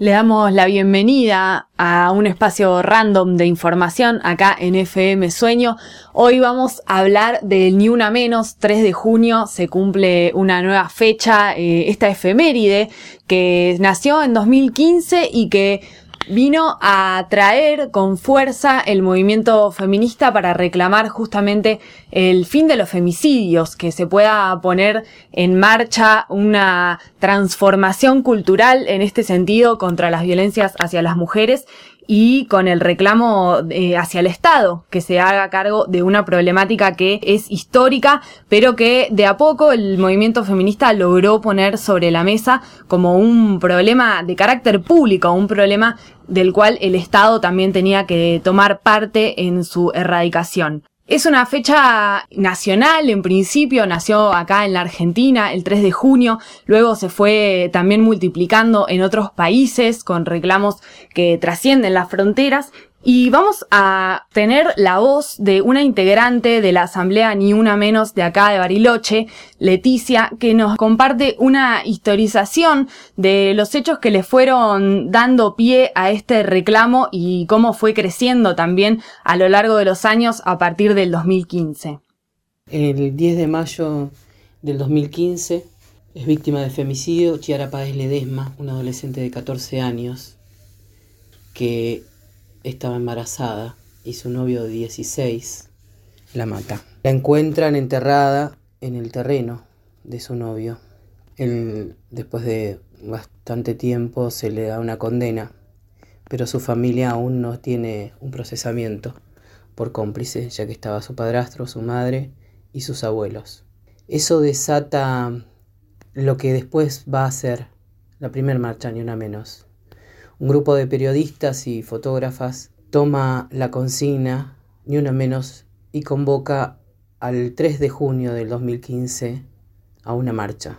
Le damos la bienvenida a un espacio random de información acá en FM Sueño. Hoy vamos a hablar del Ni Una Menos. 3 de junio se cumple una nueva fecha, eh, esta efeméride que nació en 2015 y que vino a traer con fuerza el movimiento feminista para reclamar justamente el fin de los femicidios, que se pueda poner en marcha una transformación cultural en este sentido contra las violencias hacia las mujeres y con el reclamo eh, hacia el Estado, que se haga cargo de una problemática que es histórica, pero que de a poco el movimiento feminista logró poner sobre la mesa como un problema de carácter público, un problema del cual el Estado también tenía que tomar parte en su erradicación. Es una fecha nacional, en principio nació acá en la Argentina el 3 de junio, luego se fue también multiplicando en otros países con reclamos que trascienden las fronteras y vamos a tener la voz de una integrante de la Asamblea Ni Una Menos de acá de Bariloche, Leticia, que nos comparte una historización de los hechos que le fueron dando pie a este reclamo y cómo fue creciendo también a lo largo de los años a partir del 2015. El 10 de mayo del 2015 es víctima de femicidio Chiara Páez Ledesma, una adolescente de 14 años que estaba embarazada y su novio de 16 la mata. La encuentran enterrada en el terreno de su novio. Él, después de bastante tiempo, se le da una condena, pero su familia aún no tiene un procesamiento por cómplice, ya que estaba su padrastro, su madre y sus abuelos. Eso desata lo que después va a ser la primera marcha, ni una menos, un grupo de periodistas y fotógrafas toma la consigna, ni una menos, y convoca al 3 de junio del 2015 a una marcha.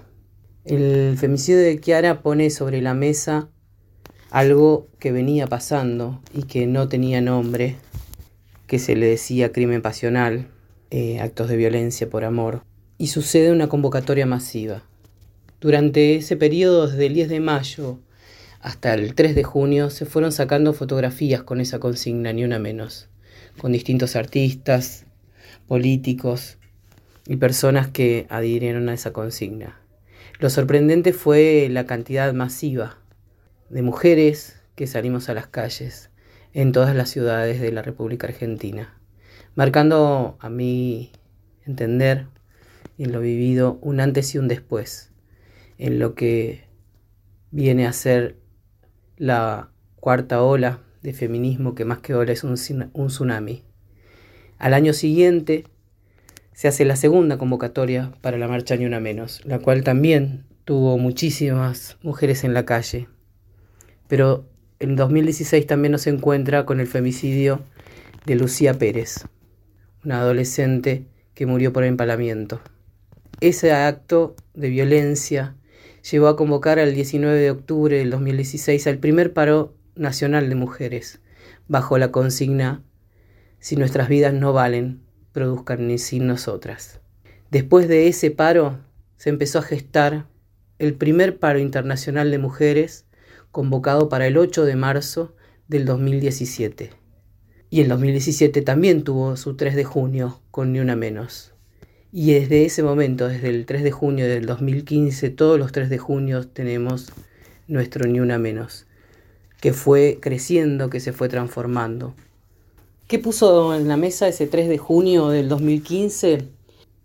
El femicidio de Kiara pone sobre la mesa algo que venía pasando y que no tenía nombre, que se le decía crimen pasional, eh, actos de violencia por amor, y sucede una convocatoria masiva. Durante ese periodo, desde el 10 de mayo hasta el 3 de junio se fueron sacando fotografías con esa consigna, ni una menos, con distintos artistas, políticos y personas que adhirieron a esa consigna. Lo sorprendente fue la cantidad masiva de mujeres que salimos a las calles en todas las ciudades de la República Argentina, marcando a mi entender en lo vivido un antes y un después, en lo que viene a ser la cuarta ola de feminismo, que más que ola es un, tsunami. Al año siguiente se hace la segunda convocatoria para la marcha Ni Una Menos, la cual también tuvo muchísimas mujeres en la calle. Pero en 2016 también nos encuentra con el femicidio de Lucía Pérez, una adolescente que murió por empalamiento. Ese acto de violencia llevó a convocar al 19 de octubre del 2016 al primer paro nacional de mujeres, bajo la consigna Si nuestras vidas no valen, produzcan ni sin nosotras. Después de ese paro se empezó a gestar el primer paro internacional de mujeres convocado para el 8 de marzo del 2017. Y el 2017 también tuvo su 3 de junio con ni una menos. Y desde ese momento, desde el 3 de junio del 2015, todos los 3 de junio tenemos nuestro Ni Una Menos, que fue creciendo, que se fue transformando. ¿Qué puso en la mesa ese 3 de junio del 2015?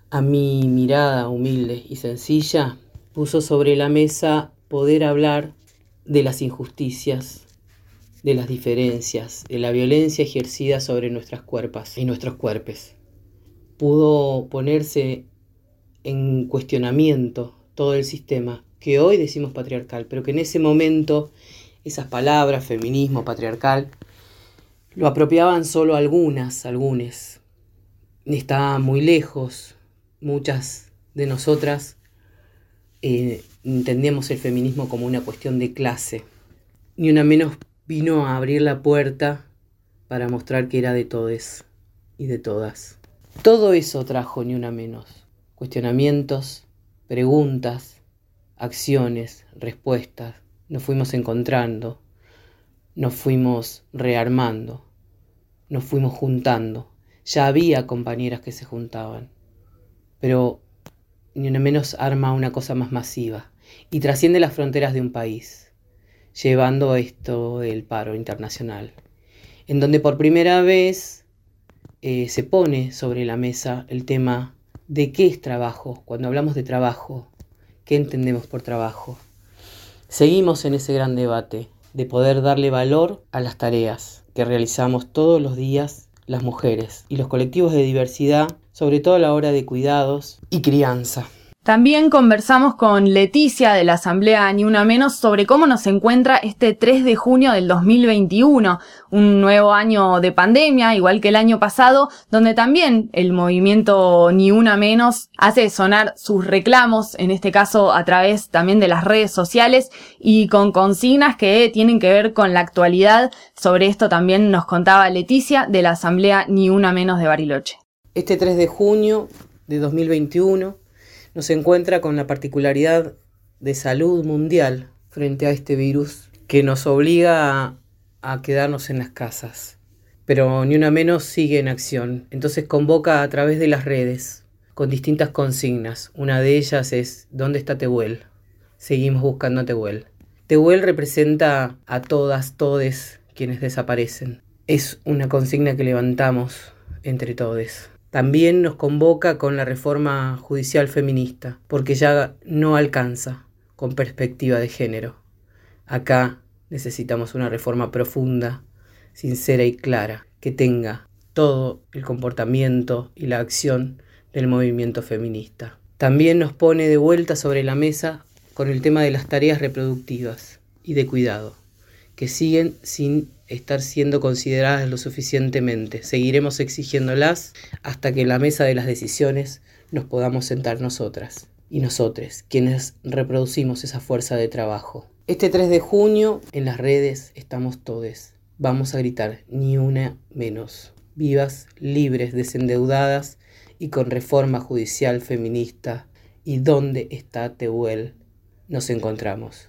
A mi mirada humilde y sencilla, puso sobre la mesa poder hablar de las injusticias, de las diferencias, de la violencia ejercida sobre nuestras cuerpos y nuestros cuerpos pudo ponerse en cuestionamiento todo el sistema que hoy decimos patriarcal, pero que en ese momento esas palabras, feminismo, patriarcal, lo apropiaban solo algunas, algunas. Estaban muy lejos, muchas de nosotras eh, entendíamos el feminismo como una cuestión de clase. Ni una menos vino a abrir la puerta para mostrar que era de todes y de todas. Todo eso trajo ni una menos. Cuestionamientos, preguntas, acciones, respuestas. Nos fuimos encontrando nos fuimos rearmando, nos fuimos juntando. Ya había compañeras que se juntaban, pero ni una menos arma una cosa más masiva y trasciende las fronteras de un país, llevando esto del paro internacional, en donde por primera vez eh, se pone sobre la mesa el tema de qué es trabajo, cuando hablamos de trabajo, qué entendemos por trabajo. Seguimos en ese gran debate de poder darle valor a las tareas que realizamos todos los días las mujeres y los colectivos de diversidad, sobre todo a la hora de cuidados y crianza. También conversamos con Leticia de la Asamblea Ni Una Menos sobre cómo nos encuentra este 3 de junio del 2021, un nuevo año de pandemia, igual que el año pasado, donde también el movimiento Ni Una Menos hace sonar sus reclamos, en este caso a través también de las redes sociales y con consignas que tienen que ver con la actualidad. Sobre esto también nos contaba Leticia de la Asamblea Ni Una Menos de Bariloche. Este 3 de junio de 2021 nos encuentra con la particularidad de salud mundial frente a este virus que nos obliga a, quedarnos en las casas. Pero ni una menos sigue en acción. Entonces convoca a través de las redes con distintas consignas. Una de ellas es ¿Dónde está Tehuel? Seguimos buscando a Tehuel. Tehuel representa a todas, todes quienes desaparecen. Es una consigna que levantamos entre todos. También nos convoca con la reforma judicial feminista, porque ya no alcanza con perspectiva de género. Acá necesitamos una reforma profunda, sincera y clara, que tenga todo el comportamiento y la acción del movimiento feminista. También nos pone de vuelta sobre la mesa con el tema de las tareas reproductivas y de cuidado, que siguen sin estar siendo consideradas lo suficientemente. Seguiremos exigiéndolas hasta que en la mesa de las decisiones nos podamos sentar nosotras y nosotros, quienes reproducimos esa fuerza de trabajo. Este 3 de junio en las redes estamos todos. Vamos a gritar ni una menos. Vivas, libres, desendeudadas y con reforma judicial feminista. ¿Y dónde está Tehuel? Nos encontramos.